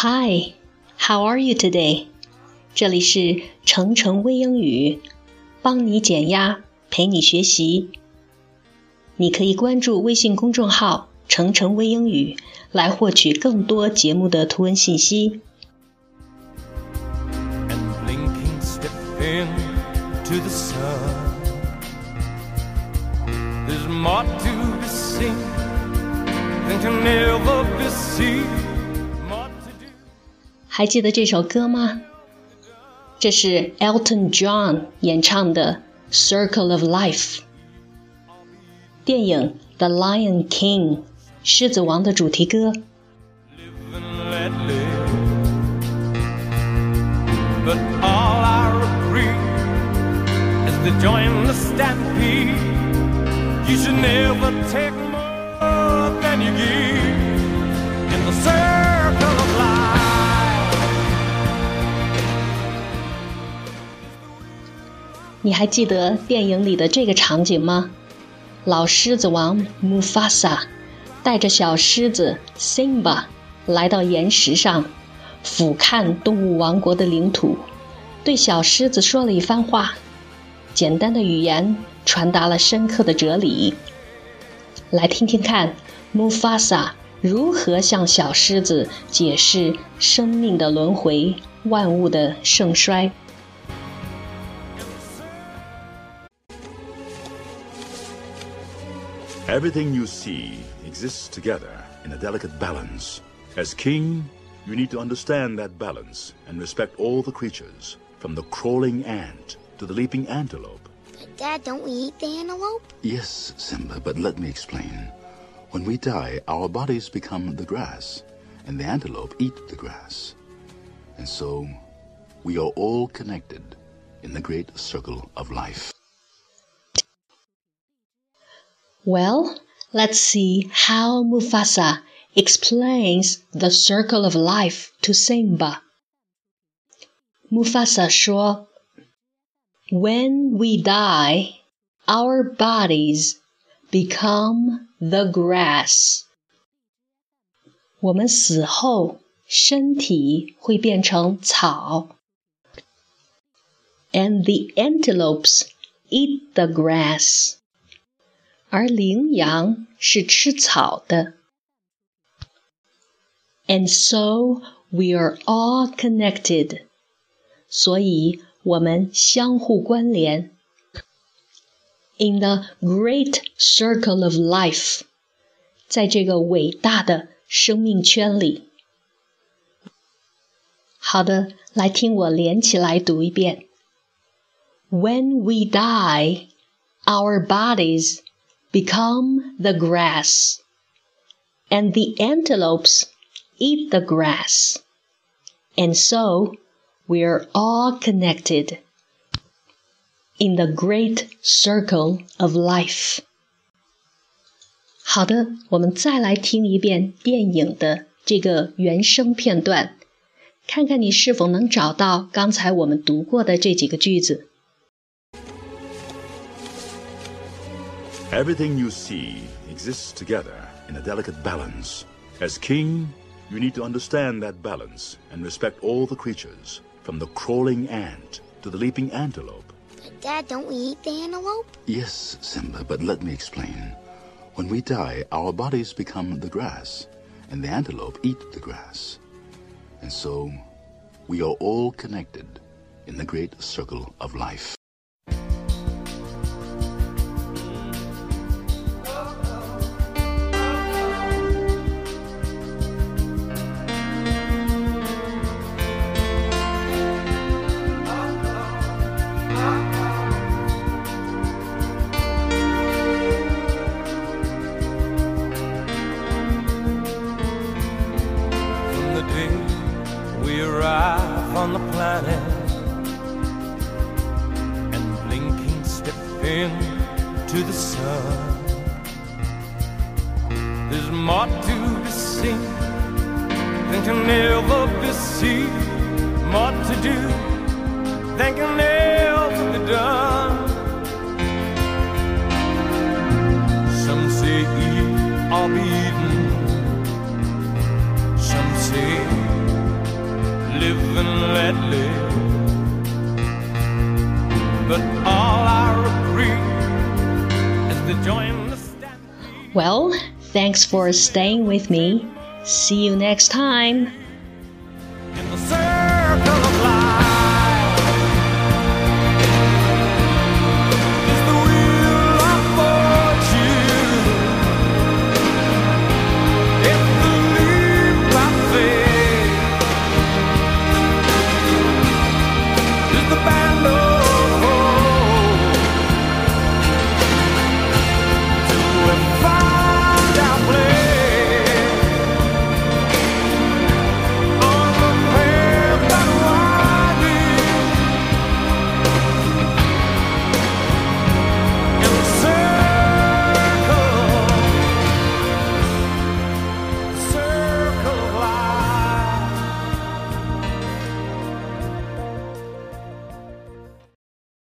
Hi, how are you today? 这里是程程微英语，帮你减压，陪你学习。你可以关注微信公众号“程程微英语”来获取更多节目的图文信息。and 还记得这首歌吗？这是 Elton John 演唱的《Circle of Life》。电影《The Lion King》狮子王的主题歌。 Live and let live. But all I regret is to join the stampede. You should never take more than you give 你还记得电影里的这个场景吗？老狮子王 Mufasa 带着小狮子 Simba 来到岩石上，俯瞰动物王国的领土，对小狮子说了一番话。简单的语言传达了深刻的哲理。来听听看，Mufasa 如何向小狮子解释生命的轮回、万物的盛衰。Everything you see exists together in a delicate balance. As king, you need to understand that balance and respect all the creatures, from the crawling ant to the leaping antelope. But Dad, don't we eat the antelope? Yes, Simba, but let me explain. When we die, our bodies become the grass, and the antelope eat the grass. And so, we are all connected in the great circle of life. Well, let's see how Mufasa explains the circle of life to Simba. Mufasa 说：“When we die, our bodies become the grass。”我们死后，身体会变成草。And the antelopes eat the grass. 而羚羊是吃草的。And so we are all connected，所以我们相互关联。In the great circle of life，在这个伟大的生命圈里。好的，来听我连起来读一遍。When we die, our bodies become the grass, and the antelopes eat the grass. And so we're all connected in the great circle of life. 好的，我们再来听一遍电影的这个原声片段，看看你是否能找到刚才我们读过的这几个句子。 Everything you see exists together in a delicate balance. As king, you need to understand that balance and respect all the creatures, from the crawling ant to the leaping antelope. But Dad, don't we eat the antelope? Yes, Simba, but let me explain. When we die, our bodies become the grass, and the antelope eat the grass. And so, we are all connected in the great circle of life. Arrive on the planet and blinking step into the sun, there's more to be seen than can ever be seen, more to do than can ever be done. Some say eat or be eaten. But all I is to join the stampede. Well, thanks for staying with me. See you next time.